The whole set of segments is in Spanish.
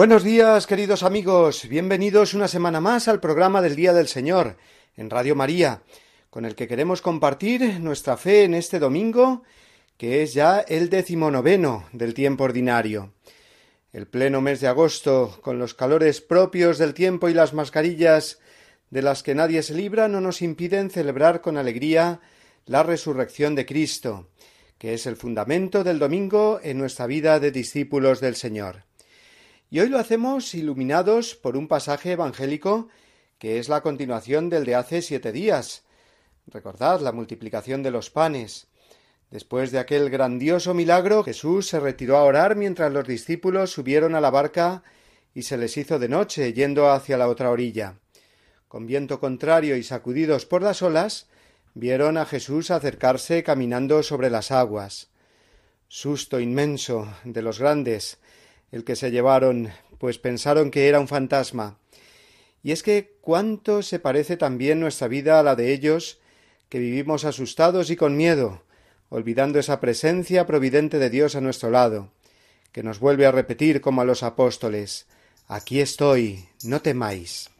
Buenos días, queridos amigos. Bienvenidos una semana más al programa del Día del Señor en Radio María, con el que queremos compartir nuestra fe en este domingo, que es ya el decimonoveno del tiempo ordinario. El pleno mes de agosto, con los calores propios del tiempo y las mascarillas de las que nadie se libra, no nos impiden celebrar con alegría la resurrección de Cristo, que es el fundamento del domingo en nuestra vida de discípulos del Señor. Y hoy lo hacemos iluminados por un pasaje evangélico que es la continuación del de hace siete días. Recordad la multiplicación de los panes. Después de aquel grandioso milagro, Jesús se retiró a orar mientras los discípulos subieron a la barca y se les hizo de noche, yendo hacia la otra orilla. Con viento contrario y sacudidos por las olas, vieron a Jesús acercarse caminando sobre las aguas. Susto inmenso de los grandes, el que se llevaron, pues pensaron que era un fantasma. Y es que cuánto se parece también nuestra vida a la de ellos, que vivimos asustados y con miedo, olvidando esa presencia providente de Dios a nuestro lado, que nos vuelve a repetir como a los apóstoles Aquí estoy, no temáis.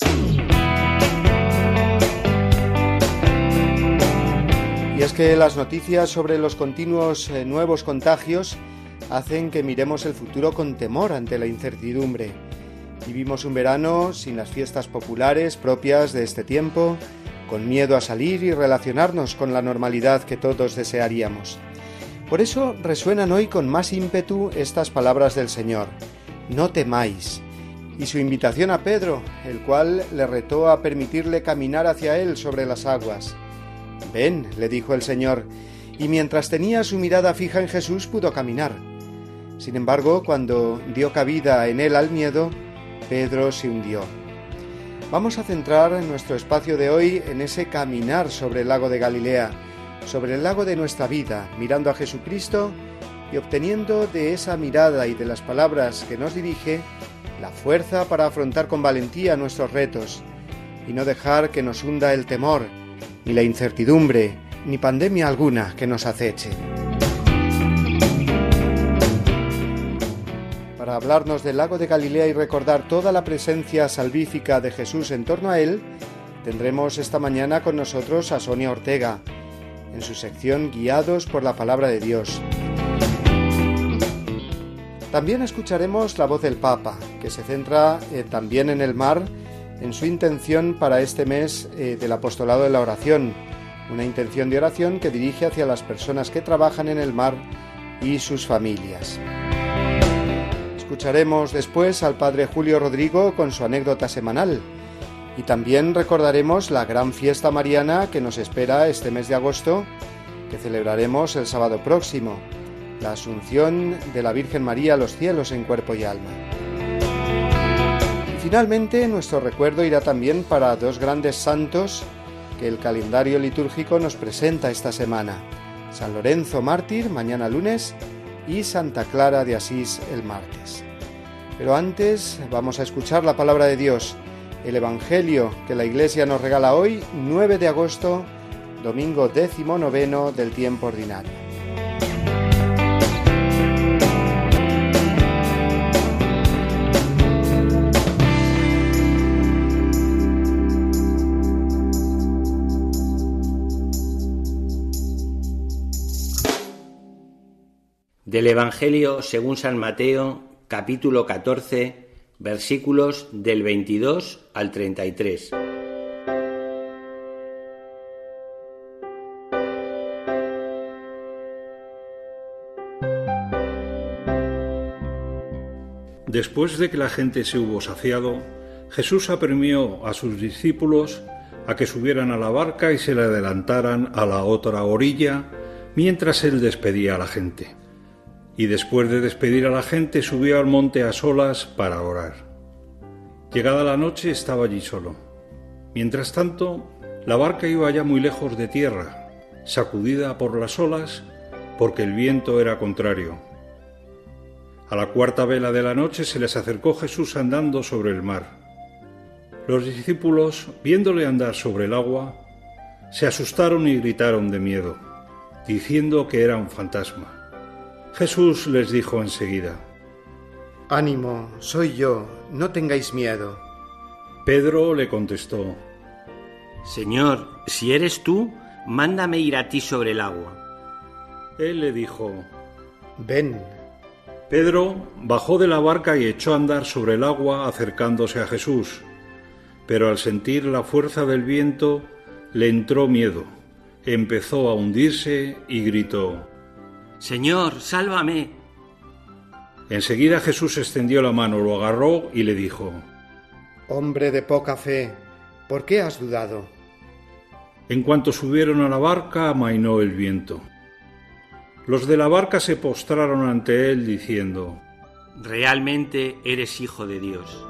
Y es que las noticias sobre los continuos eh, nuevos contagios hacen que miremos el futuro con temor ante la incertidumbre. Vivimos un verano sin las fiestas populares propias de este tiempo, con miedo a salir y relacionarnos con la normalidad que todos desearíamos. Por eso resuenan hoy con más ímpetu estas palabras del Señor, no temáis, y su invitación a Pedro, el cual le retó a permitirle caminar hacia él sobre las aguas. Ven, le dijo el Señor, y mientras tenía su mirada fija en Jesús pudo caminar. Sin embargo, cuando dio cabida en él al miedo, Pedro se hundió. Vamos a centrar nuestro espacio de hoy en ese caminar sobre el lago de Galilea, sobre el lago de nuestra vida, mirando a Jesucristo y obteniendo de esa mirada y de las palabras que nos dirige la fuerza para afrontar con valentía nuestros retos y no dejar que nos hunda el temor, ni la incertidumbre, ni pandemia alguna que nos aceche. Para hablarnos del lago de Galilea y recordar toda la presencia salvífica de Jesús en torno a él, tendremos esta mañana con nosotros a Sonia Ortega, en su sección Guiados por la Palabra de Dios. También escucharemos la voz del Papa, que se centra eh, también en el mar, en su intención para este mes eh, del apostolado de la oración, una intención de oración que dirige hacia las personas que trabajan en el mar y sus familias. Escucharemos después al Padre Julio Rodrigo con su anécdota semanal. Y también recordaremos la gran fiesta mariana que nos espera este mes de agosto, que celebraremos el sábado próximo, la Asunción de la Virgen María a los cielos en cuerpo y alma. Y finalmente nuestro recuerdo irá también para dos grandes santos que el calendario litúrgico nos presenta esta semana. San Lorenzo Mártir mañana lunes y Santa Clara de Asís el martes. Pero antes vamos a escuchar la palabra de Dios, el Evangelio que la Iglesia nos regala hoy, 9 de agosto, domingo décimo noveno del tiempo ordinario. Del Evangelio según San Mateo, capítulo 14, versículos del 22 al 33. Después de que la gente se hubo saciado, Jesús apremió a sus discípulos a que subieran a la barca y se le adelantaran a la otra orilla mientras él despedía a la gente. Y después de despedir a la gente subió al monte a solas para orar. Llegada la noche estaba allí solo. Mientras tanto, la barca iba ya muy lejos de tierra, sacudida por las olas, porque el viento era contrario. A la cuarta vela de la noche se les acercó Jesús andando sobre el mar. Los discípulos, viéndole andar sobre el agua, se asustaron y gritaron de miedo, diciendo que era un fantasma. Jesús les dijo enseguida, Ánimo, soy yo, no tengáis miedo. Pedro le contestó, Señor, si eres tú, mándame ir a ti sobre el agua. Él le dijo, Ven. Pedro bajó de la barca y echó a andar sobre el agua acercándose a Jesús, pero al sentir la fuerza del viento le entró miedo, empezó a hundirse y gritó, Señor, sálvame. Enseguida Jesús extendió la mano, lo agarró y le dijo, Hombre de poca fe, ¿por qué has dudado? En cuanto subieron a la barca, amainó el viento. Los de la barca se postraron ante él diciendo, Realmente eres hijo de Dios.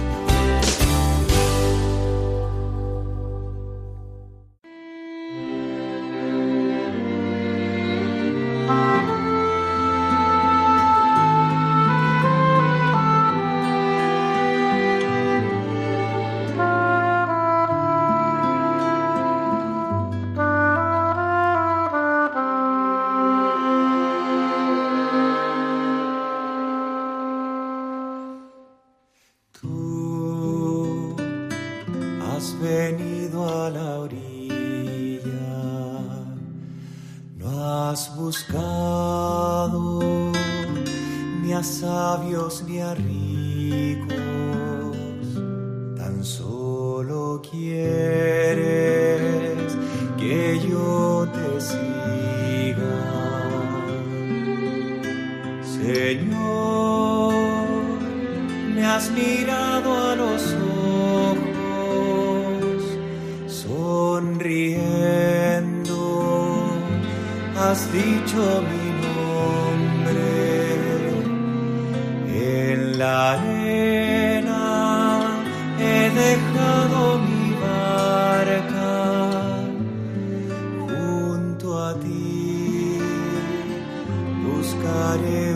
Los ojos, sonriendo, has dicho mi nombre en la arena, he dejado mi barca junto a ti, buscaré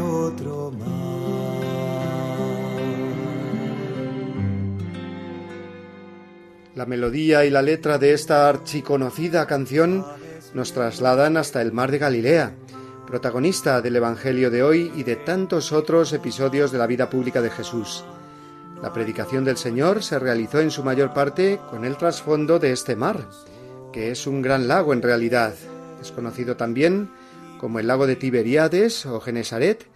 La melodía y la letra de esta archiconocida canción nos trasladan hasta el mar de Galilea, protagonista del Evangelio de hoy y de tantos otros episodios de la vida pública de Jesús. La predicación del Señor se realizó en su mayor parte con el trasfondo de este mar, que es un gran lago en realidad. Es conocido también como el lago de Tiberíades o Genesaret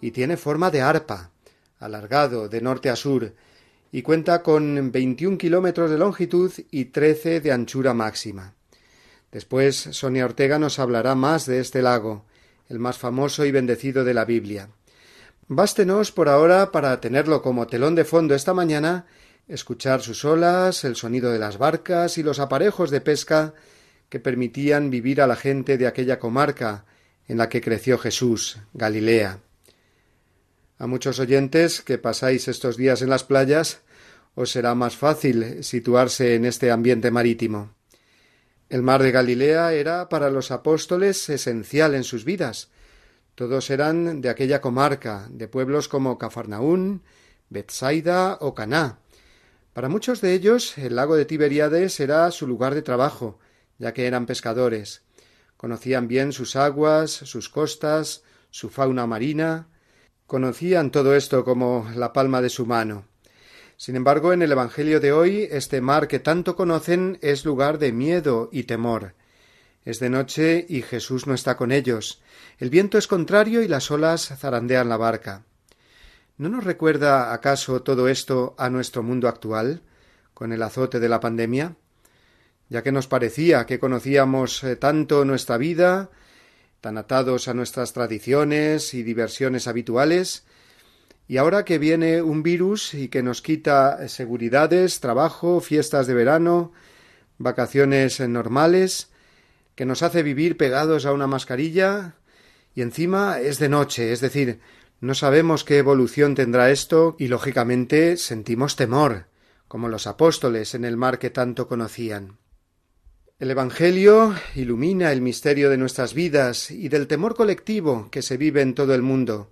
y tiene forma de arpa, alargado de norte a sur, y cuenta con 21 kilómetros de longitud y 13 de anchura máxima. Después Sonia Ortega nos hablará más de este lago, el más famoso y bendecido de la Biblia. Bástenos por ahora para tenerlo como telón de fondo esta mañana, escuchar sus olas, el sonido de las barcas y los aparejos de pesca que permitían vivir a la gente de aquella comarca en la que creció Jesús, Galilea. A muchos oyentes que pasáis estos días en las playas os será más fácil situarse en este ambiente marítimo. El mar de Galilea era para los apóstoles esencial en sus vidas. Todos eran de aquella comarca, de pueblos como Cafarnaún, Bethsaida o Caná. Para muchos de ellos el lago de Tiberíades era su lugar de trabajo, ya que eran pescadores. conocían bien sus aguas, sus costas, su fauna marina, conocían todo esto como la palma de su mano. Sin embargo, en el Evangelio de hoy, este mar que tanto conocen es lugar de miedo y temor. Es de noche y Jesús no está con ellos. El viento es contrario y las olas zarandean la barca. ¿No nos recuerda acaso todo esto a nuestro mundo actual, con el azote de la pandemia? Ya que nos parecía que conocíamos eh, tanto nuestra vida, tan atados a nuestras tradiciones y diversiones habituales, y ahora que viene un virus y que nos quita seguridades, trabajo, fiestas de verano, vacaciones normales, que nos hace vivir pegados a una mascarilla, y encima es de noche, es decir, no sabemos qué evolución tendrá esto y lógicamente sentimos temor, como los apóstoles en el mar que tanto conocían. El Evangelio ilumina el misterio de nuestras vidas y del temor colectivo que se vive en todo el mundo,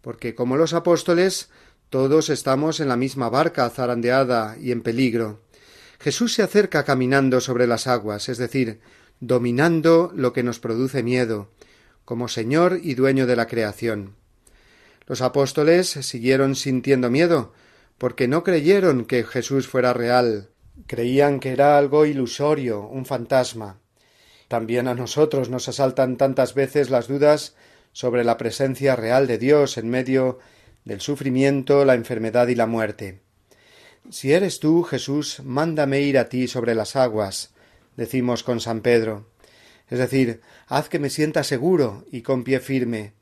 porque como los apóstoles todos estamos en la misma barca zarandeada y en peligro. Jesús se acerca caminando sobre las aguas, es decir, dominando lo que nos produce miedo, como Señor y dueño de la creación. Los apóstoles siguieron sintiendo miedo, porque no creyeron que Jesús fuera real, creían que era algo ilusorio, un fantasma. También a nosotros nos asaltan tantas veces las dudas sobre la presencia real de Dios en medio del sufrimiento, la enfermedad y la muerte. Si eres tú, Jesús, mándame ir a ti sobre las aguas, decimos con San Pedro. Es decir, haz que me sienta seguro y con pie firme,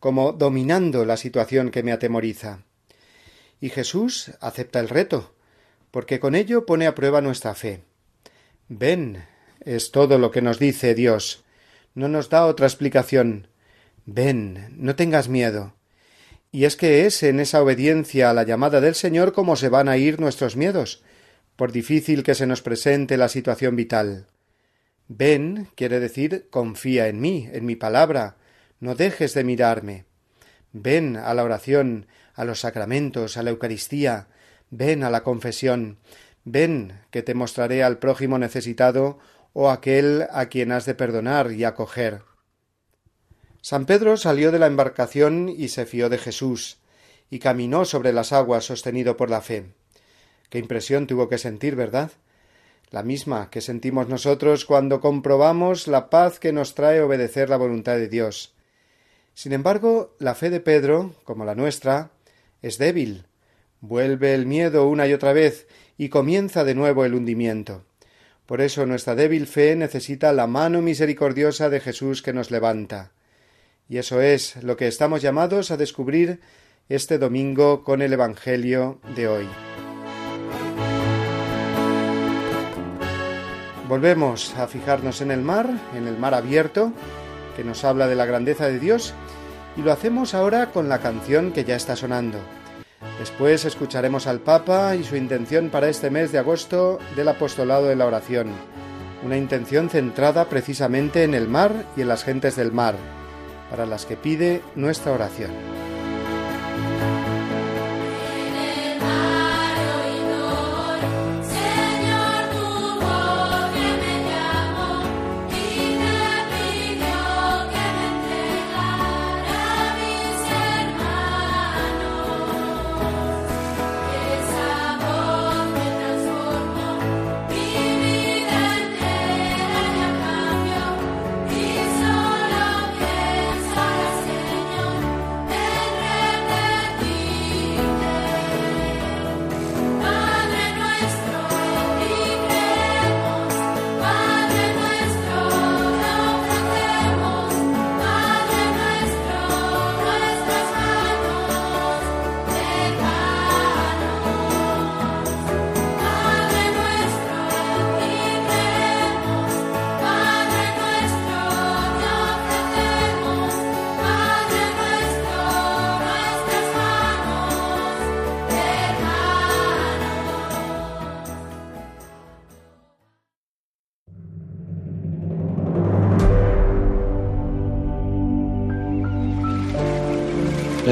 como dominando la situación que me atemoriza. Y Jesús acepta el reto, porque con ello pone a prueba nuestra fe. Ven, es todo lo que nos dice Dios. No nos da otra explicación. Ven, no tengas miedo. Y es que es en esa obediencia a la llamada del Señor como se van a ir nuestros miedos, por difícil que se nos presente la situación vital. Ven quiere decir confía en mí, en mi palabra, no dejes de mirarme. Ven a la oración, a los sacramentos, a la Eucaristía, ven a la confesión, ven que te mostraré al prójimo necesitado o aquel a quien has de perdonar y acoger. San Pedro salió de la embarcación y se fió de Jesús, y caminó sobre las aguas sostenido por la fe. Qué impresión tuvo que sentir, ¿verdad? La misma que sentimos nosotros cuando comprobamos la paz que nos trae obedecer la voluntad de Dios. Sin embargo, la fe de Pedro, como la nuestra, es débil. Vuelve el miedo una y otra vez y comienza de nuevo el hundimiento. Por eso nuestra débil fe necesita la mano misericordiosa de Jesús que nos levanta. Y eso es lo que estamos llamados a descubrir este domingo con el Evangelio de hoy. Volvemos a fijarnos en el mar, en el mar abierto, que nos habla de la grandeza de Dios, y lo hacemos ahora con la canción que ya está sonando. Después escucharemos al Papa y su intención para este mes de agosto del apostolado de la oración, una intención centrada precisamente en el mar y en las gentes del mar, para las que pide nuestra oración.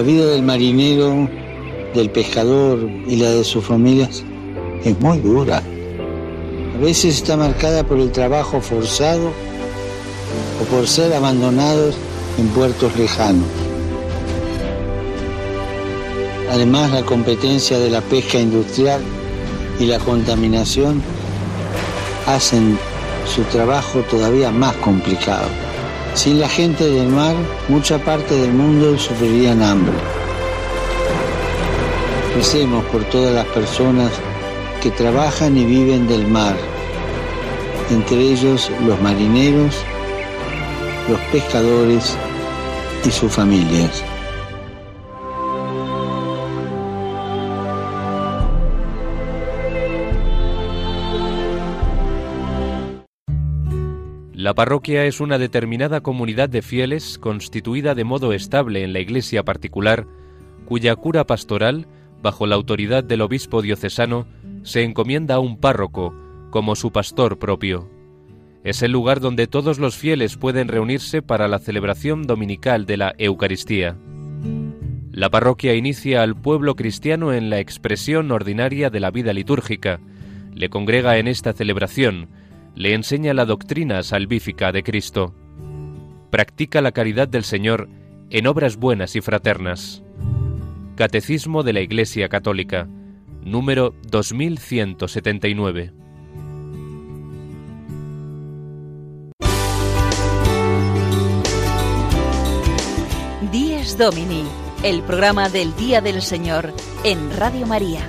La vida del marinero, del pescador y la de sus familias es muy dura. A veces está marcada por el trabajo forzado o por ser abandonados en puertos lejanos. Además, la competencia de la pesca industrial y la contaminación hacen su trabajo todavía más complicado. Sin la gente del mar, mucha parte del mundo sufriría hambre. Recemos por todas las personas que trabajan y viven del mar, entre ellos los marineros, los pescadores y sus familias. Parroquia es una determinada comunidad de fieles constituida de modo estable en la iglesia particular, cuya cura pastoral, bajo la autoridad del obispo diocesano, se encomienda a un párroco como su pastor propio. Es el lugar donde todos los fieles pueden reunirse para la celebración dominical de la Eucaristía. La parroquia inicia al pueblo cristiano en la expresión ordinaria de la vida litúrgica, le congrega en esta celebración, le enseña la doctrina salvífica de Cristo. Practica la caridad del Señor en obras buenas y fraternas. Catecismo de la Iglesia Católica, número 2179. Dies Domini, el programa del Día del Señor en Radio María.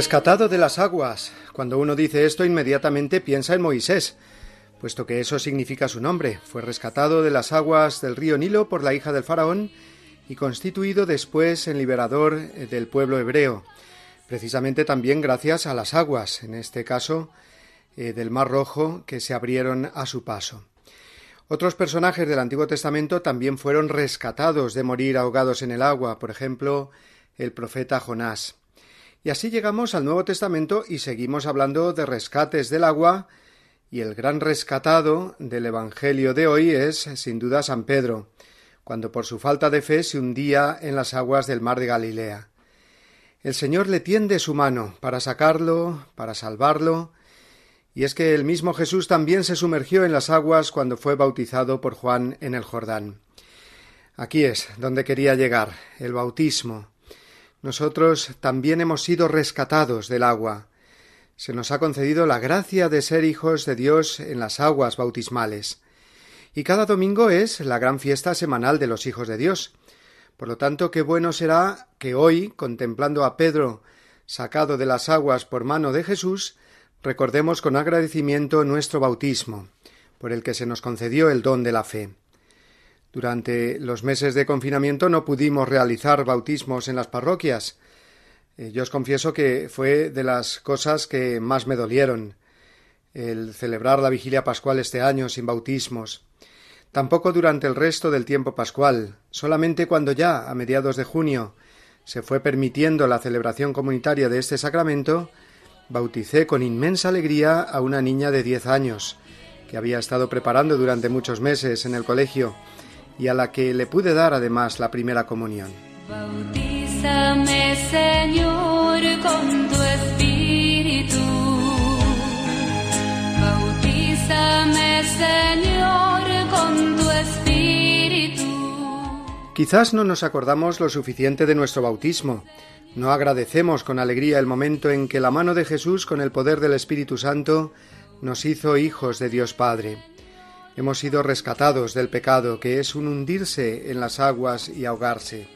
Rescatado de las aguas. Cuando uno dice esto, inmediatamente piensa en Moisés, puesto que eso significa su nombre. Fue rescatado de las aguas del río Nilo por la hija del faraón y constituido después en liberador eh, del pueblo hebreo, precisamente también gracias a las aguas, en este caso eh, del Mar Rojo, que se abrieron a su paso. Otros personajes del Antiguo Testamento también fueron rescatados de morir ahogados en el agua, por ejemplo, el profeta Jonás. Y así llegamos al Nuevo Testamento y seguimos hablando de rescates del agua, y el gran rescatado del Evangelio de hoy es, sin duda, San Pedro, cuando por su falta de fe se hundía en las aguas del mar de Galilea. El Señor le tiende su mano para sacarlo, para salvarlo, y es que el mismo Jesús también se sumergió en las aguas cuando fue bautizado por Juan en el Jordán. Aquí es donde quería llegar, el bautismo. Nosotros también hemos sido rescatados del agua. Se nos ha concedido la gracia de ser hijos de Dios en las aguas bautismales. Y cada domingo es la gran fiesta semanal de los hijos de Dios. Por lo tanto, qué bueno será que hoy, contemplando a Pedro sacado de las aguas por mano de Jesús, recordemos con agradecimiento nuestro bautismo, por el que se nos concedió el don de la fe. Durante los meses de confinamiento no pudimos realizar bautismos en las parroquias. Eh, Yo os confieso que fue de las cosas que más me dolieron el celebrar la vigilia pascual este año sin bautismos. Tampoco durante el resto del tiempo pascual, solamente cuando ya, a mediados de junio, se fue permitiendo la celebración comunitaria de este sacramento, bauticé con inmensa alegría a una niña de diez años, que había estado preparando durante muchos meses en el colegio, y a la que le pude dar además la primera comunión. Bautízame, Señor, con tu espíritu. Bautízame, Señor, con tu espíritu. Quizás no nos acordamos lo suficiente de nuestro bautismo, no agradecemos con alegría el momento en que la mano de Jesús con el poder del Espíritu Santo nos hizo hijos de Dios Padre. Hemos sido rescatados del pecado, que es un hundirse en las aguas y ahogarse.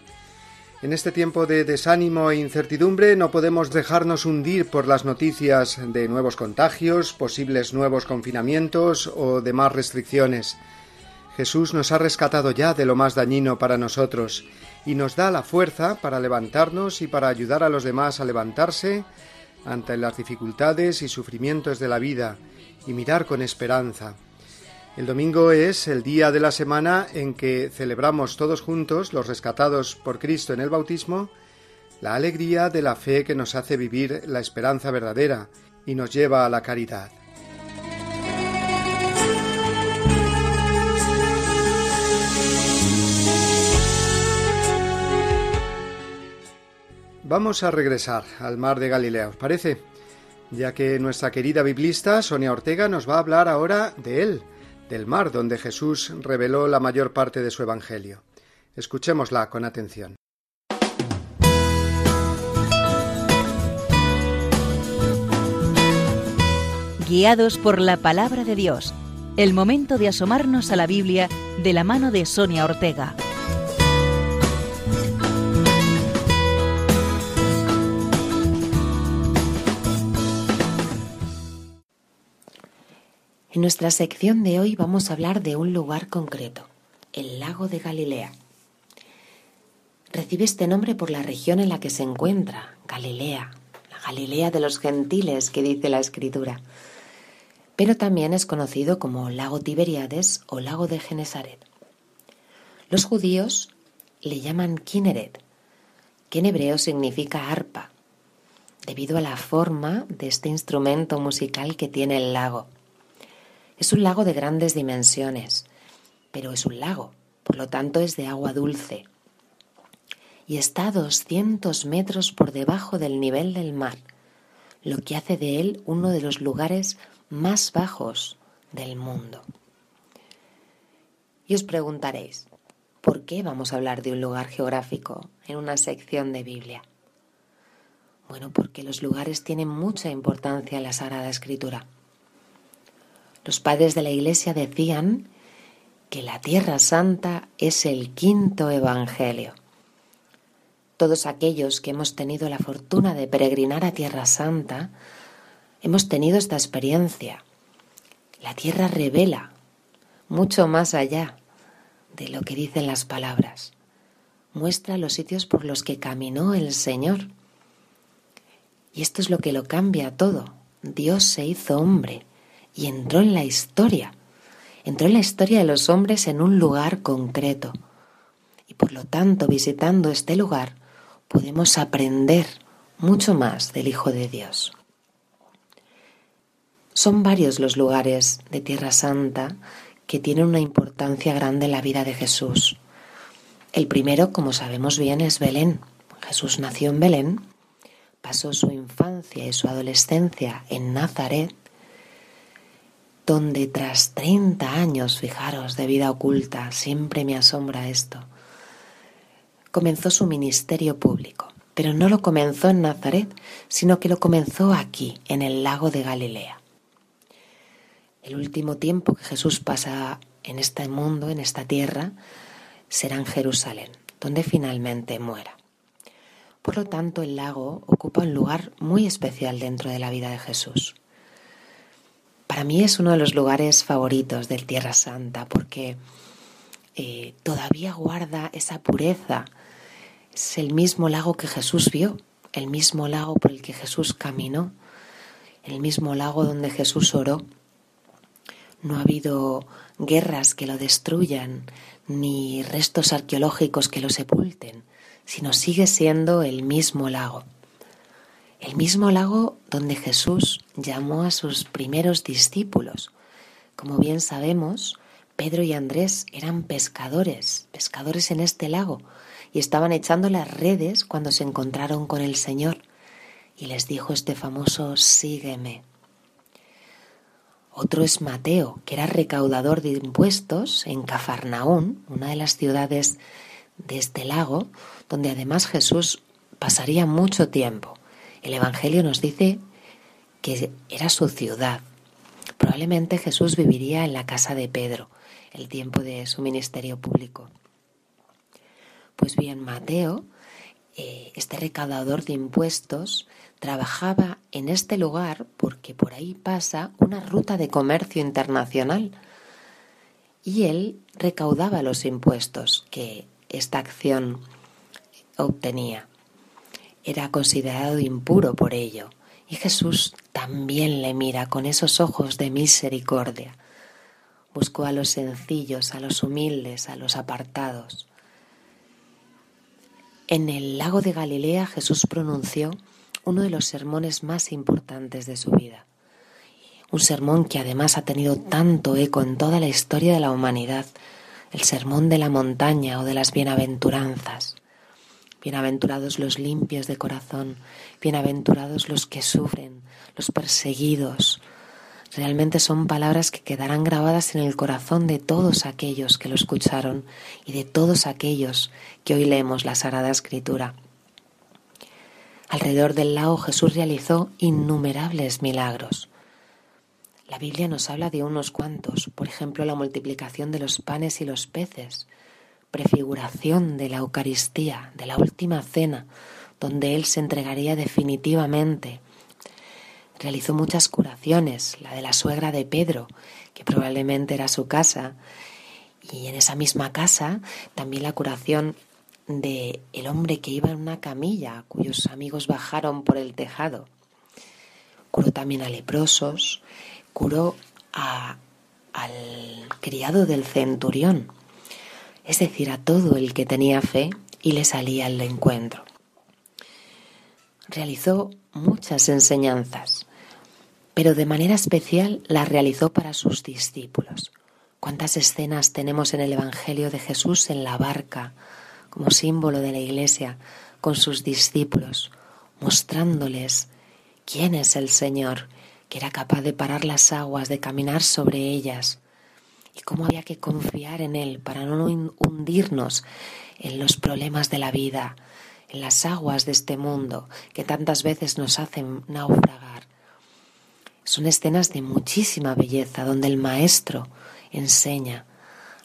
En este tiempo de desánimo e incertidumbre no podemos dejarnos hundir por las noticias de nuevos contagios, posibles nuevos confinamientos o demás restricciones. Jesús nos ha rescatado ya de lo más dañino para nosotros y nos da la fuerza para levantarnos y para ayudar a los demás a levantarse ante las dificultades y sufrimientos de la vida y mirar con esperanza. El domingo es el día de la semana en que celebramos todos juntos, los rescatados por Cristo en el bautismo, la alegría de la fe que nos hace vivir la esperanza verdadera y nos lleva a la caridad. Vamos a regresar al mar de Galilea, ¿os parece? Ya que nuestra querida biblista Sonia Ortega nos va a hablar ahora de él, del mar donde Jesús reveló la mayor parte de su Evangelio. Escuchémosla con atención. Guiados por la palabra de Dios, el momento de asomarnos a la Biblia de la mano de Sonia Ortega. En nuestra sección de hoy vamos a hablar de un lugar concreto, el lago de Galilea. Recibe este nombre por la región en la que se encuentra, Galilea, la Galilea de los gentiles que dice la escritura. Pero también es conocido como lago Tiberiades o lago de Genesaret. Los judíos le llaman Kineret, que en hebreo significa arpa, debido a la forma de este instrumento musical que tiene el lago. Es un lago de grandes dimensiones, pero es un lago, por lo tanto es de agua dulce. Y está a 200 metros por debajo del nivel del mar, lo que hace de él uno de los lugares más bajos del mundo. Y os preguntaréis, ¿por qué vamos a hablar de un lugar geográfico en una sección de Biblia? Bueno, porque los lugares tienen mucha importancia en la Sagrada Escritura. Los padres de la Iglesia decían que la Tierra Santa es el quinto Evangelio. Todos aquellos que hemos tenido la fortuna de peregrinar a Tierra Santa, hemos tenido esta experiencia. La Tierra revela mucho más allá de lo que dicen las palabras. Muestra los sitios por los que caminó el Señor. Y esto es lo que lo cambia todo. Dios se hizo hombre y entró en la historia. Entró en la historia de los hombres en un lugar concreto. Y por lo tanto, visitando este lugar, podemos aprender mucho más del Hijo de Dios. Son varios los lugares de Tierra Santa que tienen una importancia grande en la vida de Jesús. El primero, como sabemos bien, es Belén. Jesús nació en Belén, pasó su infancia y su adolescencia en Nazaret donde tras 30 años, fijaros, de vida oculta, siempre me asombra esto, comenzó su ministerio público. Pero no lo comenzó en Nazaret, sino que lo comenzó aquí, en el lago de Galilea. El último tiempo que Jesús pasa en este mundo, en esta tierra, será en Jerusalén, donde finalmente muera. Por lo tanto, el lago ocupa un lugar muy especial dentro de la vida de Jesús. Para mí es uno de los lugares favoritos del Tierra Santa porque eh, todavía guarda esa pureza. Es el mismo lago que Jesús vio, el mismo lago por el que Jesús caminó, el mismo lago donde Jesús oró. No ha habido guerras que lo destruyan, ni restos arqueológicos que lo sepulten, sino sigue siendo el mismo lago el mismo lago donde Jesús llamó a sus primeros discípulos. Como bien sabemos, Pedro y Andrés eran pescadores, pescadores en este lago, y estaban echando las redes cuando se encontraron con el Señor, y les dijo este famoso sígueme. Otro es Mateo, que era recaudador de impuestos en Cafarnaún, una de las ciudades de este lago, donde además Jesús pasaría mucho tiempo. El Evangelio nos dice que era su ciudad. Probablemente Jesús viviría en la casa de Pedro, el tiempo de su ministerio público. Pues bien, Mateo, eh, este recaudador de impuestos, trabajaba en este lugar porque por ahí pasa una ruta de comercio internacional y él recaudaba los impuestos que esta acción obtenía. Era considerado impuro por ello y Jesús también le mira con esos ojos de misericordia. Buscó a los sencillos, a los humildes, a los apartados. En el lago de Galilea Jesús pronunció uno de los sermones más importantes de su vida. Un sermón que además ha tenido tanto eco en toda la historia de la humanidad, el sermón de la montaña o de las bienaventuranzas. Bienaventurados los limpios de corazón, bienaventurados los que sufren, los perseguidos. Realmente son palabras que quedarán grabadas en el corazón de todos aquellos que lo escucharon y de todos aquellos que hoy leemos la Sagrada Escritura. Alrededor del lago Jesús realizó innumerables milagros. La Biblia nos habla de unos cuantos, por ejemplo la multiplicación de los panes y los peces, prefiguración de la Eucaristía, de la última cena, donde Él se entregaría definitivamente. Realizó muchas curaciones, la de la suegra de Pedro, que probablemente era su casa, y en esa misma casa también la curación de el hombre que iba en una camilla, cuyos amigos bajaron por el tejado. Curó también a leprosos, curó a, al criado del centurión, es decir, a todo el que tenía fe y le salía al encuentro. Realizó muchas enseñanzas, pero de manera especial las realizó para sus discípulos. ¿Cuántas escenas tenemos en el Evangelio de Jesús en la barca, como símbolo de la Iglesia, con sus discípulos, mostrándoles quién es el Señor, que era capaz de parar las aguas, de caminar sobre ellas, y cómo había que confiar en Él para no hundirnos en los problemas de la vida, en las aguas de este mundo que tantas veces nos hacen naufragar. Son escenas de muchísima belleza donde el Maestro enseña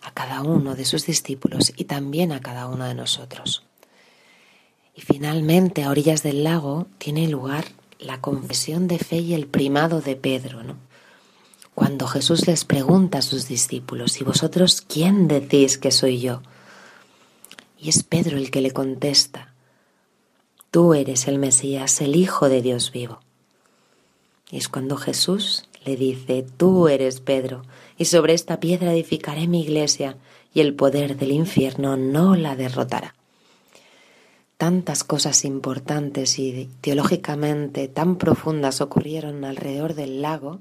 a cada uno de sus discípulos y también a cada uno de nosotros. Y finalmente, a orillas del lago, tiene lugar la confesión de fe y el primado de Pedro, ¿no? Cuando Jesús les pregunta a sus discípulos, ¿y vosotros quién decís que soy yo? Y es Pedro el que le contesta, tú eres el Mesías, el Hijo de Dios vivo. Y es cuando Jesús le dice, tú eres Pedro, y sobre esta piedra edificaré mi iglesia, y el poder del infierno no la derrotará. Tantas cosas importantes y teológicamente tan profundas ocurrieron alrededor del lago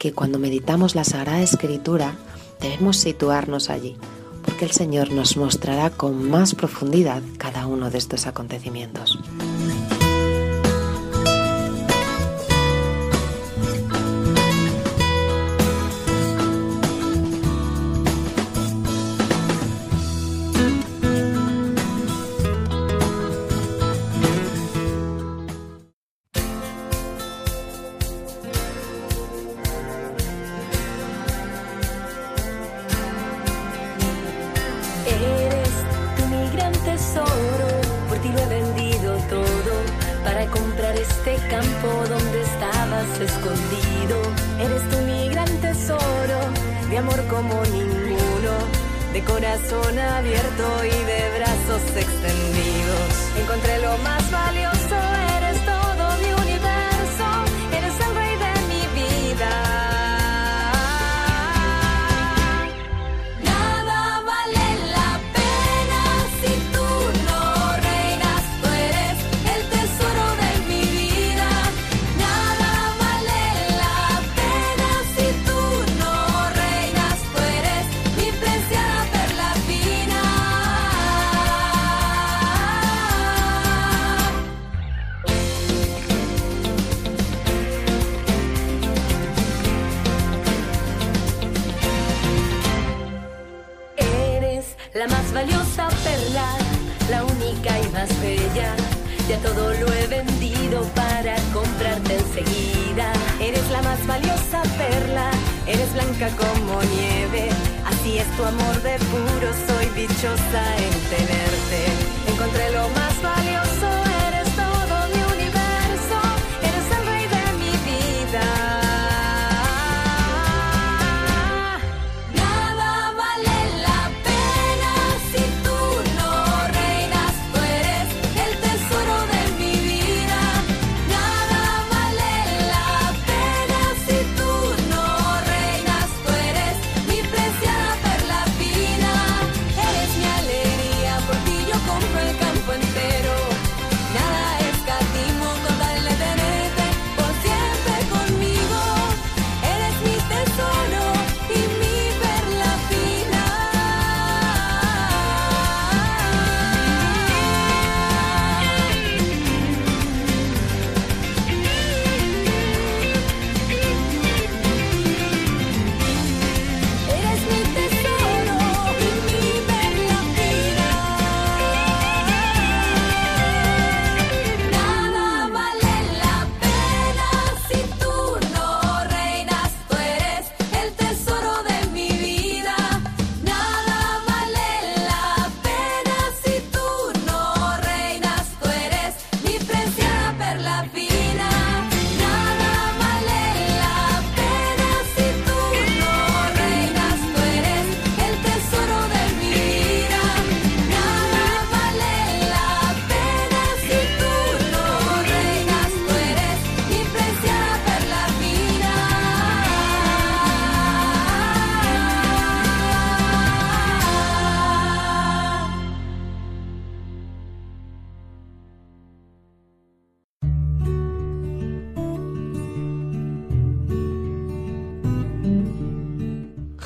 que cuando meditamos la Sagrada Escritura debemos situarnos allí, porque el Señor nos mostrará con más profundidad cada uno de estos acontecimientos.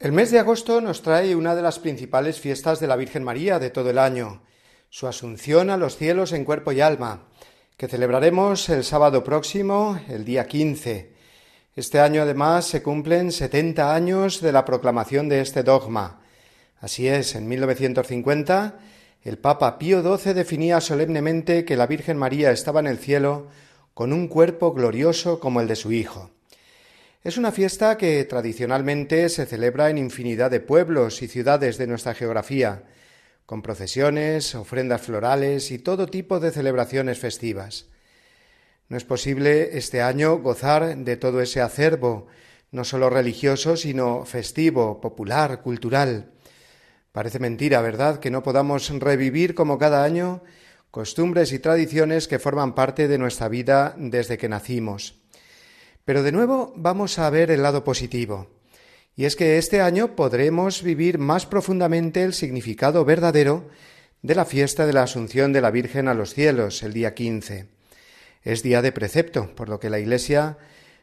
El mes de agosto nos trae una de las principales fiestas de la Virgen María de todo el año, su Asunción a los cielos en cuerpo y alma, que celebraremos el sábado próximo, el día 15. Este año además se cumplen 70 años de la proclamación de este dogma. Así es, en 1950 el Papa Pío XII definía solemnemente que la Virgen María estaba en el cielo con un cuerpo glorioso como el de su Hijo. Es una fiesta que tradicionalmente se celebra en infinidad de pueblos y ciudades de nuestra geografía, con procesiones, ofrendas florales y todo tipo de celebraciones festivas. No es posible este año gozar de todo ese acervo, no solo religioso, sino festivo, popular, cultural. Parece mentira, ¿verdad?, que no podamos revivir como cada año costumbres y tradiciones que forman parte de nuestra vida desde que nacimos. Pero de nuevo vamos a ver el lado positivo. Y es que este año podremos vivir más profundamente el significado verdadero de la fiesta de la Asunción de la Virgen a los cielos, el día 15. Es día de precepto, por lo que la Iglesia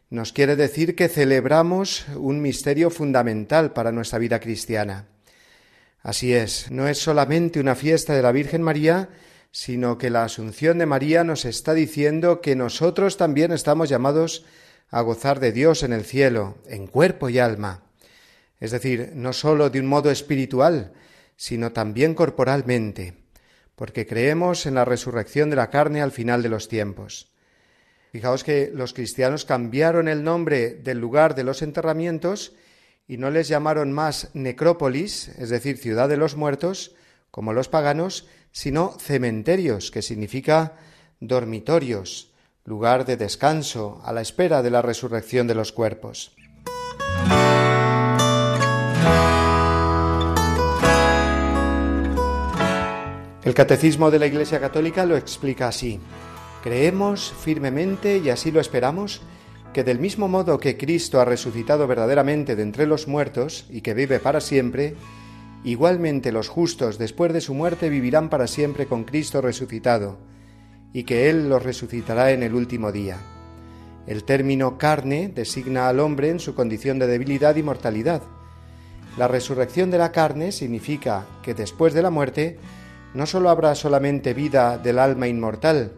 nos quiere decir que celebramos un misterio fundamental para nuestra vida cristiana. Así es, no es solamente una fiesta de la Virgen María, sino que la Asunción de María nos está diciendo que nosotros también estamos llamados a gozar de Dios en el cielo, en cuerpo y alma. Es decir, no sólo de un modo espiritual, sino también corporalmente, porque creemos en la resurrección de la carne al final de los tiempos. Fijaos que los cristianos cambiaron el nombre del lugar de los enterramientos y no les llamaron más necrópolis, es decir, ciudad de los muertos, como los paganos, sino cementerios, que significa dormitorios, lugar de descanso a la espera de la resurrección de los cuerpos. El Catecismo de la Iglesia Católica lo explica así. Creemos firmemente, y así lo esperamos, que del mismo modo que Cristo ha resucitado verdaderamente de entre los muertos y que vive para siempre, igualmente los justos después de su muerte vivirán para siempre con Cristo resucitado y que Él los resucitará en el último día. El término carne designa al hombre en su condición de debilidad y mortalidad. La resurrección de la carne significa que después de la muerte no sólo habrá solamente vida del alma inmortal,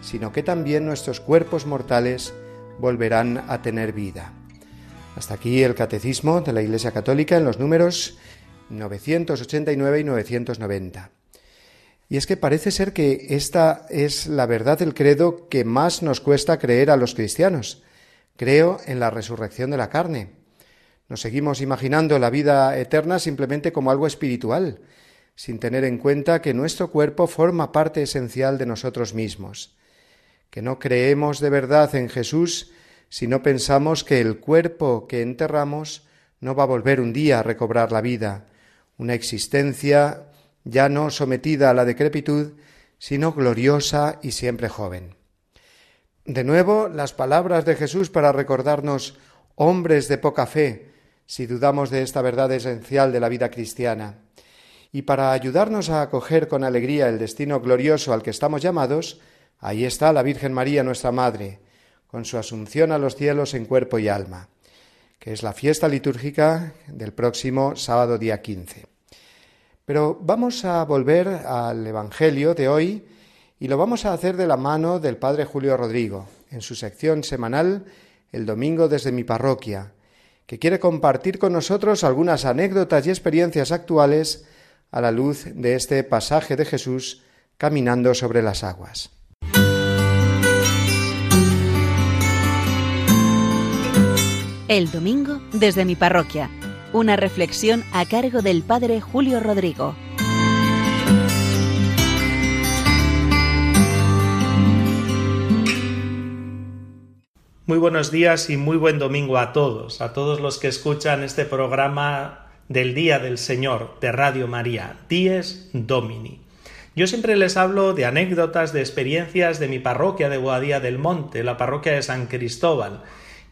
sino que también nuestros cuerpos mortales volverán a tener vida. Hasta aquí el Catecismo de la Iglesia Católica en los números 989 y 990. Y es que parece ser que esta es la verdad del credo que más nos cuesta creer a los cristianos. Creo en la resurrección de la carne. Nos seguimos imaginando la vida eterna simplemente como algo espiritual, sin tener en cuenta que nuestro cuerpo forma parte esencial de nosotros mismos que no creemos de verdad en Jesús si no pensamos que el cuerpo que enterramos no va a volver un día a recobrar la vida, una existencia ya no sometida a la decrepitud, sino gloriosa y siempre joven. De nuevo, las palabras de Jesús para recordarnos hombres de poca fe, si dudamos de esta verdad esencial de la vida cristiana. Y para ayudarnos a acoger con alegría el destino glorioso al que estamos llamados, Ahí está la Virgen María, nuestra Madre, con su asunción a los cielos en cuerpo y alma, que es la fiesta litúrgica del próximo sábado día 15. Pero vamos a volver al Evangelio de hoy y lo vamos a hacer de la mano del Padre Julio Rodrigo, en su sección semanal El Domingo desde mi parroquia, que quiere compartir con nosotros algunas anécdotas y experiencias actuales a la luz de este pasaje de Jesús caminando sobre las aguas. El domingo desde mi parroquia. Una reflexión a cargo del Padre Julio Rodrigo. Muy buenos días y muy buen domingo a todos, a todos los que escuchan este programa del Día del Señor de Radio María, Dies Domini. Yo siempre les hablo de anécdotas, de experiencias de mi parroquia de Boadía del Monte, la parroquia de San Cristóbal,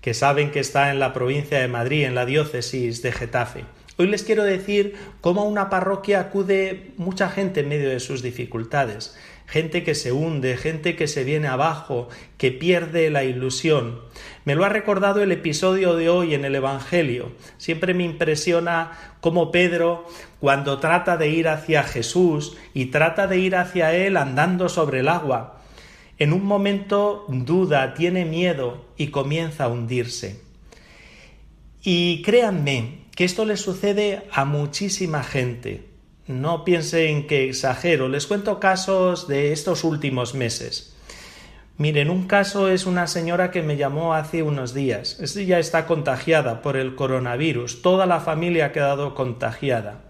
que saben que está en la provincia de Madrid, en la diócesis de Getafe. Hoy les quiero decir cómo a una parroquia acude mucha gente en medio de sus dificultades, gente que se hunde, gente que se viene abajo, que pierde la ilusión. Me lo ha recordado el episodio de hoy en el Evangelio. Siempre me impresiona cómo Pedro, cuando trata de ir hacia Jesús y trata de ir hacia Él andando sobre el agua, en un momento duda, tiene miedo y comienza a hundirse. Y créanme que esto le sucede a muchísima gente. No piensen que exagero, les cuento casos de estos últimos meses. Miren, un caso es una señora que me llamó hace unos días. Ella está contagiada por el coronavirus. Toda la familia ha quedado contagiada.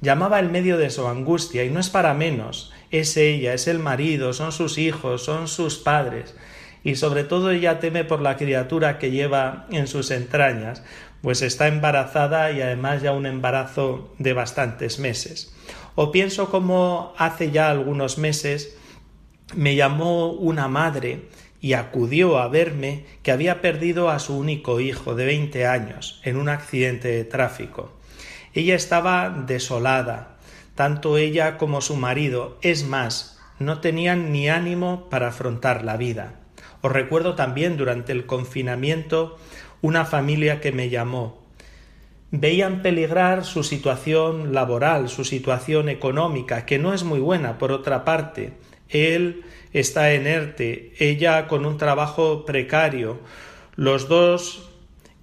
Llamaba en medio de su angustia y no es para menos es ella, es el marido, son sus hijos, son sus padres. Y sobre todo ella teme por la criatura que lleva en sus entrañas, pues está embarazada y además ya un embarazo de bastantes meses. O pienso como hace ya algunos meses me llamó una madre y acudió a verme que había perdido a su único hijo de veinte años en un accidente de tráfico. Ella estaba desolada, tanto ella como su marido. Es más, no tenían ni ánimo para afrontar la vida. Os recuerdo también durante el confinamiento una familia que me llamó. Veían peligrar su situación laboral, su situación económica, que no es muy buena, por otra parte. Él está enerte, ella con un trabajo precario, los dos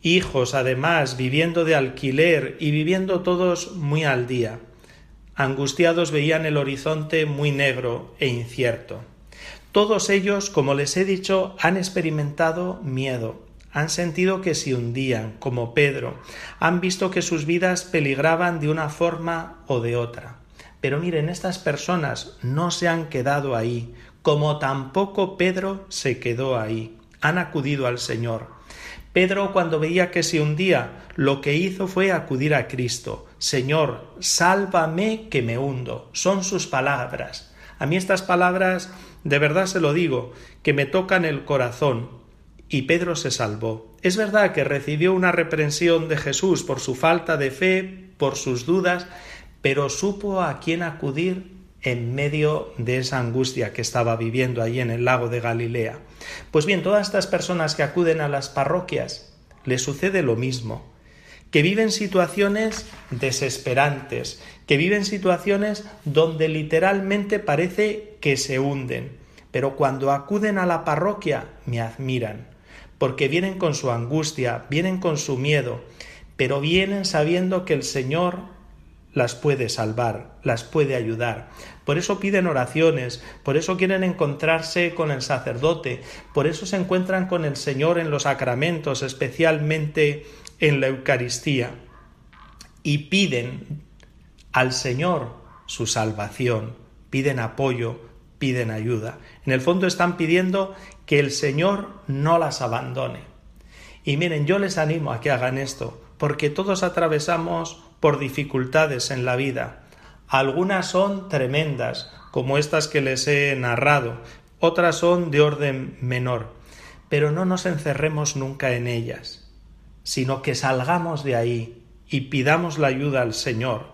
hijos además viviendo de alquiler y viviendo todos muy al día. Angustiados veían el horizonte muy negro e incierto. Todos ellos, como les he dicho, han experimentado miedo, han sentido que se hundían, como Pedro, han visto que sus vidas peligraban de una forma o de otra. Pero miren, estas personas no se han quedado ahí, como tampoco Pedro se quedó ahí. Han acudido al Señor. Pedro, cuando veía que se hundía, lo que hizo fue acudir a Cristo, Señor, sálvame que me hundo. Son sus palabras. A mí estas palabras, de verdad se lo digo, que me tocan el corazón. Y Pedro se salvó. Es verdad que recibió una reprensión de Jesús por su falta de fe, por sus dudas, pero supo a quién acudir en medio de esa angustia que estaba viviendo allí en el lago de Galilea. Pues bien, todas estas personas que acuden a las parroquias les sucede lo mismo, que viven situaciones desesperantes, que viven situaciones donde literalmente parece que se hunden, pero cuando acuden a la parroquia me admiran, porque vienen con su angustia, vienen con su miedo, pero vienen sabiendo que el Señor las puede salvar, las puede ayudar. Por eso piden oraciones, por eso quieren encontrarse con el sacerdote, por eso se encuentran con el Señor en los sacramentos, especialmente en la Eucaristía, y piden al Señor su salvación, piden apoyo, piden ayuda. En el fondo están pidiendo que el Señor no las abandone. Y miren, yo les animo a que hagan esto, porque todos atravesamos por dificultades en la vida. Algunas son tremendas, como estas que les he narrado, otras son de orden menor, pero no nos encerremos nunca en ellas, sino que salgamos de ahí y pidamos la ayuda al Señor.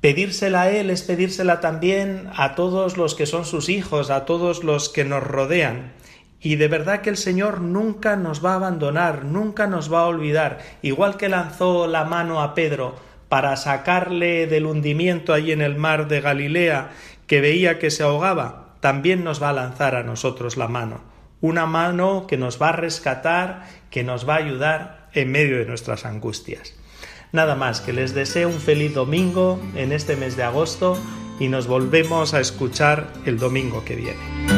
Pedírsela a Él es pedírsela también a todos los que son sus hijos, a todos los que nos rodean, y de verdad que el Señor nunca nos va a abandonar, nunca nos va a olvidar, igual que lanzó la mano a Pedro para sacarle del hundimiento allí en el mar de Galilea, que veía que se ahogaba, también nos va a lanzar a nosotros la mano, una mano que nos va a rescatar, que nos va a ayudar en medio de nuestras angustias. Nada más, que les deseo un feliz domingo en este mes de agosto y nos volvemos a escuchar el domingo que viene.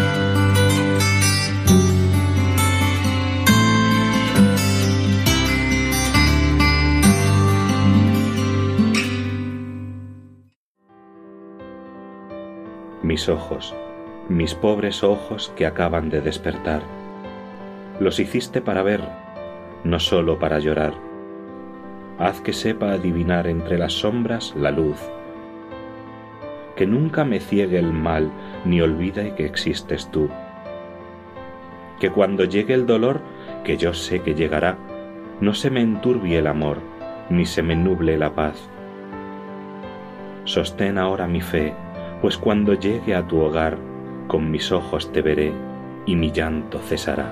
Mis ojos, mis pobres ojos que acaban de despertar. Los hiciste para ver, no sólo para llorar. Haz que sepa adivinar entre las sombras la luz, que nunca me ciegue el mal ni olvide que existes tú. Que cuando llegue el dolor, que yo sé que llegará, no se me enturbie el amor, ni se me nuble la paz. Sostén ahora mi fe, pues cuando llegue a tu hogar, con mis ojos te veré y mi llanto cesará.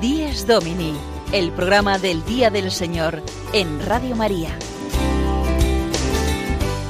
Díez Domini, el programa del Día del Señor en Radio María.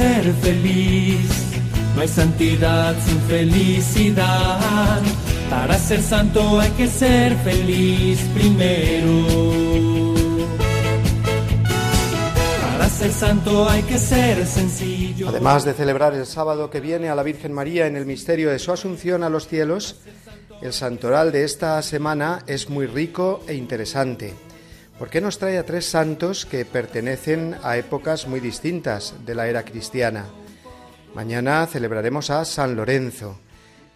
Ser feliz. No hay santidad sin felicidad. Para ser santo hay que ser feliz primero. Para ser santo hay que ser sencillo. Además de celebrar el sábado que viene a la Virgen María en el misterio de su asunción a los cielos, el santoral de esta semana es muy rico e interesante, porque nos trae a tres santos que pertenecen a épocas muy distintas de la era cristiana. Mañana celebraremos a San Lorenzo,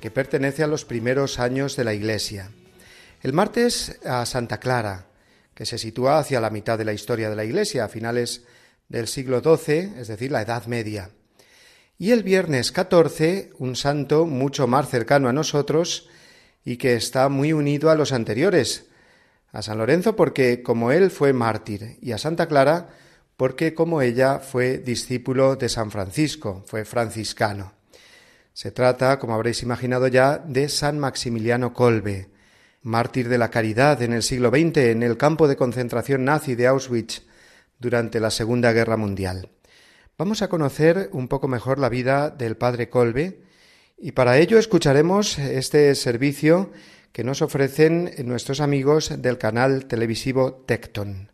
que pertenece a los primeros años de la Iglesia. El martes a Santa Clara, que se sitúa hacia la mitad de la historia de la Iglesia, a finales del siglo XII, es decir, la Edad Media. Y el viernes 14, un santo mucho más cercano a nosotros y que está muy unido a los anteriores, a San Lorenzo porque como él fue mártir y a Santa Clara porque como ella fue discípulo de San Francisco, fue franciscano. Se trata, como habréis imaginado ya, de San Maximiliano Colbe, mártir de la caridad en el siglo XX en el campo de concentración nazi de Auschwitz durante la Segunda Guerra Mundial. Vamos a conocer un poco mejor la vida del padre Kolbe y para ello escucharemos este servicio que nos ofrecen nuestros amigos del canal televisivo Tecton.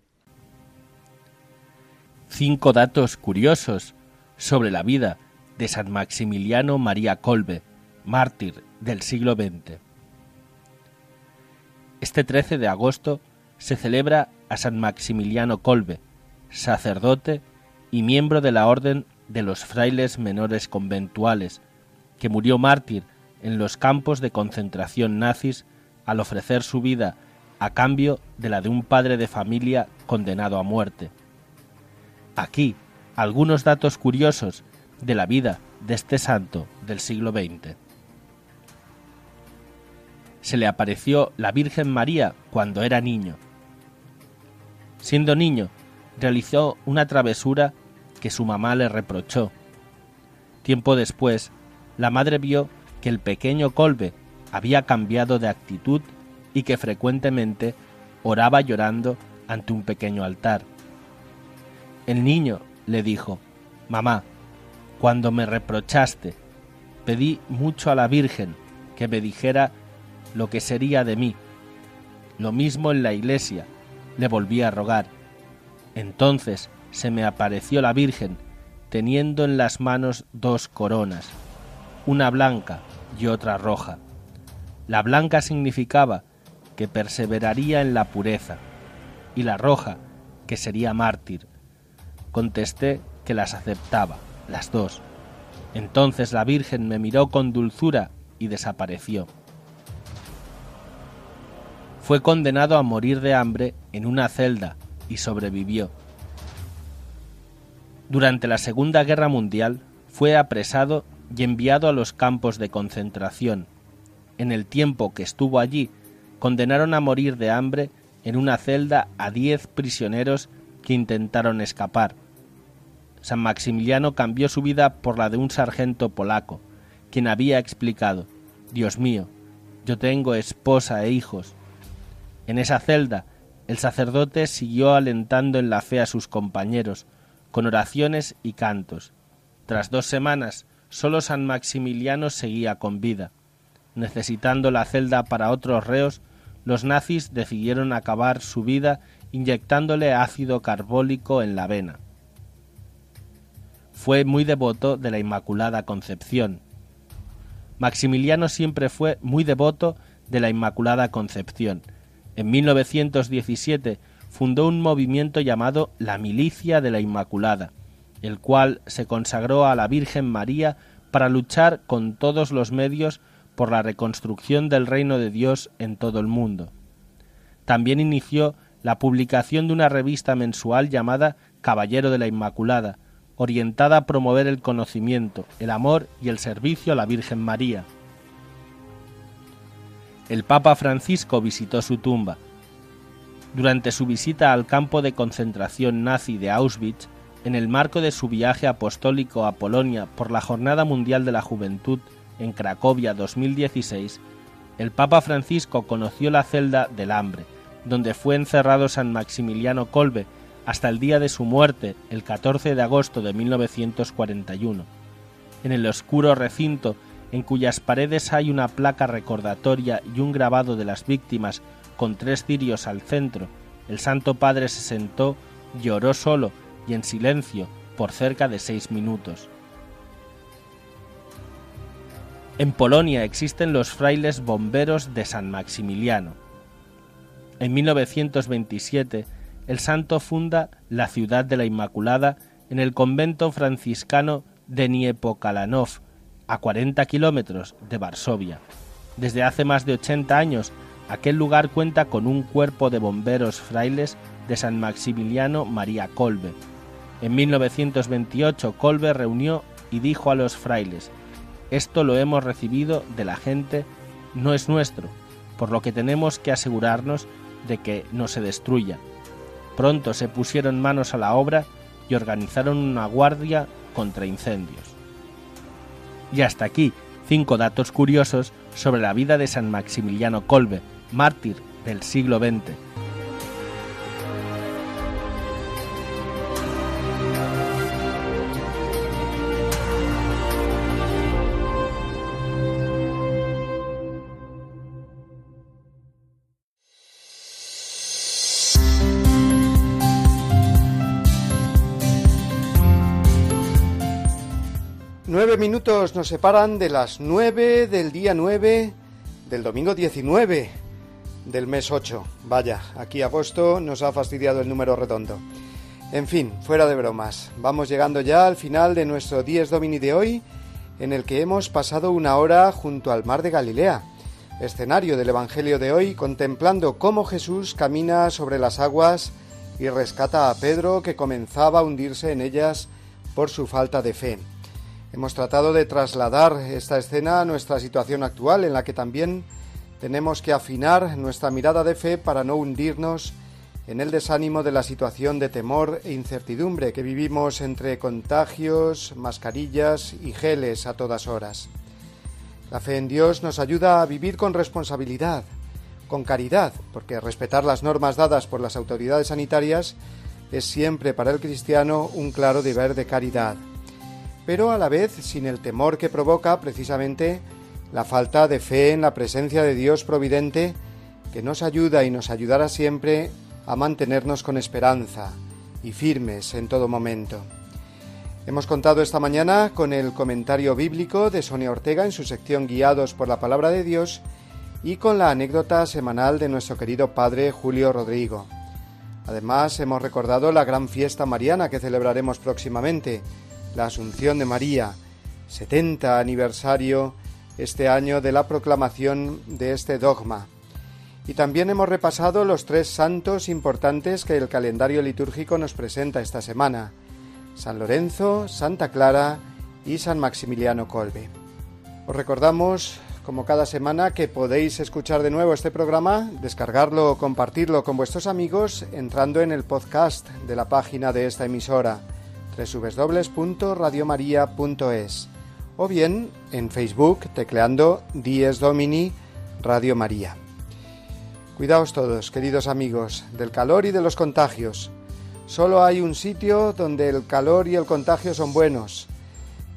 Cinco datos curiosos sobre la vida de San Maximiliano María Kolbe, mártir del siglo XX. Este 13 de agosto se celebra a San Maximiliano Kolbe, sacerdote y miembro de la Orden de los Frailes Menores Conventuales, que murió mártir en los campos de concentración nazis al ofrecer su vida a cambio de la de un padre de familia condenado a muerte. Aquí algunos datos curiosos de la vida de este santo del siglo XX. Se le apareció la Virgen María cuando era niño. Siendo niño, realizó una travesura que su mamá le reprochó. Tiempo después, la madre vio que el pequeño Colbe había cambiado de actitud y que frecuentemente oraba llorando ante un pequeño altar. El niño le dijo, Mamá, cuando me reprochaste, pedí mucho a la Virgen que me dijera lo que sería de mí. Lo mismo en la iglesia, le volví a rogar. Entonces se me apareció la Virgen, teniendo en las manos dos coronas, una blanca y otra roja. La blanca significaba que perseveraría en la pureza, y la roja, que sería mártir. Contesté que las aceptaba, las dos. Entonces la Virgen me miró con dulzura y desapareció. Fue condenado a morir de hambre en una celda y sobrevivió. Durante la Segunda Guerra Mundial fue apresado y enviado a los campos de concentración. En el tiempo que estuvo allí, condenaron a morir de hambre en una celda a diez prisioneros que intentaron escapar. San Maximiliano cambió su vida por la de un sargento polaco, quien había explicado, Dios mío, yo tengo esposa e hijos. En esa celda, el sacerdote siguió alentando en la fe a sus compañeros, con oraciones y cantos. Tras dos semanas, solo San Maximiliano seguía con vida. Necesitando la celda para otros reos, los nazis decidieron acabar su vida inyectándole ácido carbólico en la vena. Fue muy devoto de la Inmaculada Concepción. Maximiliano siempre fue muy devoto de la Inmaculada Concepción. En 1917 fundó un movimiento llamado la Milicia de la Inmaculada, el cual se consagró a la Virgen María para luchar con todos los medios por la reconstrucción del reino de Dios en todo el mundo. También inició la publicación de una revista mensual llamada Caballero de la Inmaculada, orientada a promover el conocimiento, el amor y el servicio a la Virgen María. El Papa Francisco visitó su tumba. Durante su visita al campo de concentración nazi de Auschwitz, en el marco de su viaje apostólico a Polonia por la Jornada Mundial de la Juventud en Cracovia 2016, el Papa Francisco conoció la celda del hambre, donde fue encerrado San Maximiliano Kolbe hasta el día de su muerte, el 14 de agosto de 1941. En el oscuro recinto, en cuyas paredes hay una placa recordatoria y un grabado de las víctimas con tres cirios al centro, el Santo Padre se sentó, lloró solo y en silencio por cerca de seis minutos. En Polonia existen los frailes bomberos de San Maximiliano. En 1927, el santo funda la ciudad de la Inmaculada en el convento franciscano de Niepokalanov, a 40 kilómetros de Varsovia. Desde hace más de 80 años, aquel lugar cuenta con un cuerpo de bomberos frailes de San Maximiliano María Kolbe. En 1928 Kolbe reunió y dijo a los frailes, esto lo hemos recibido de la gente, no es nuestro, por lo que tenemos que asegurarnos de que no se destruya. Pronto se pusieron manos a la obra y organizaron una guardia contra incendios. Y hasta aquí cinco datos curiosos sobre la vida de San Maximiliano Kolbe, mártir del siglo XX. Nos separan de las nueve del día nueve del domingo 19 del mes 8. Vaya, aquí agosto nos ha fastidiado el número redondo. En fin, fuera de bromas, vamos llegando ya al final de nuestro Dies Domini de hoy, en el que hemos pasado una hora junto al mar de Galilea, escenario del Evangelio de hoy, contemplando cómo Jesús camina sobre las aguas y rescata a Pedro que comenzaba a hundirse en ellas por su falta de fe. Hemos tratado de trasladar esta escena a nuestra situación actual, en la que también tenemos que afinar nuestra mirada de fe para no hundirnos en el desánimo de la situación de temor e incertidumbre que vivimos entre contagios, mascarillas y geles a todas horas. La fe en Dios nos ayuda a vivir con responsabilidad, con caridad, porque respetar las normas dadas por las autoridades sanitarias es siempre para el cristiano un claro deber de caridad pero a la vez sin el temor que provoca precisamente la falta de fe en la presencia de Dios providente que nos ayuda y nos ayudará siempre a mantenernos con esperanza y firmes en todo momento. Hemos contado esta mañana con el comentario bíblico de Sonia Ortega en su sección Guiados por la Palabra de Dios y con la anécdota semanal de nuestro querido Padre Julio Rodrigo. Además, hemos recordado la gran fiesta mariana que celebraremos próximamente, la Asunción de María, 70 aniversario este año de la proclamación de este dogma. Y también hemos repasado los tres santos importantes que el calendario litúrgico nos presenta esta semana, San Lorenzo, Santa Clara y San Maximiliano Colbe. Os recordamos, como cada semana, que podéis escuchar de nuevo este programa, descargarlo o compartirlo con vuestros amigos entrando en el podcast de la página de esta emisora www.radiomaria.es o bien en Facebook tecleando Dies Domini Radio María. Cuidaos todos, queridos amigos, del calor y de los contagios. Solo hay un sitio donde el calor y el contagio son buenos,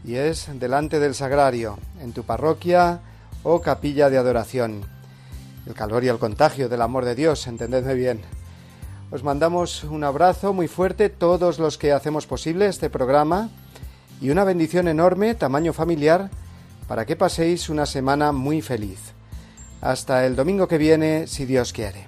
y es delante del sagrario, en tu parroquia o capilla de adoración. El calor y el contagio del amor de Dios, entendedme bien. Os mandamos un abrazo muy fuerte todos los que hacemos posible este programa y una bendición enorme, tamaño familiar, para que paséis una semana muy feliz. Hasta el domingo que viene, si Dios quiere.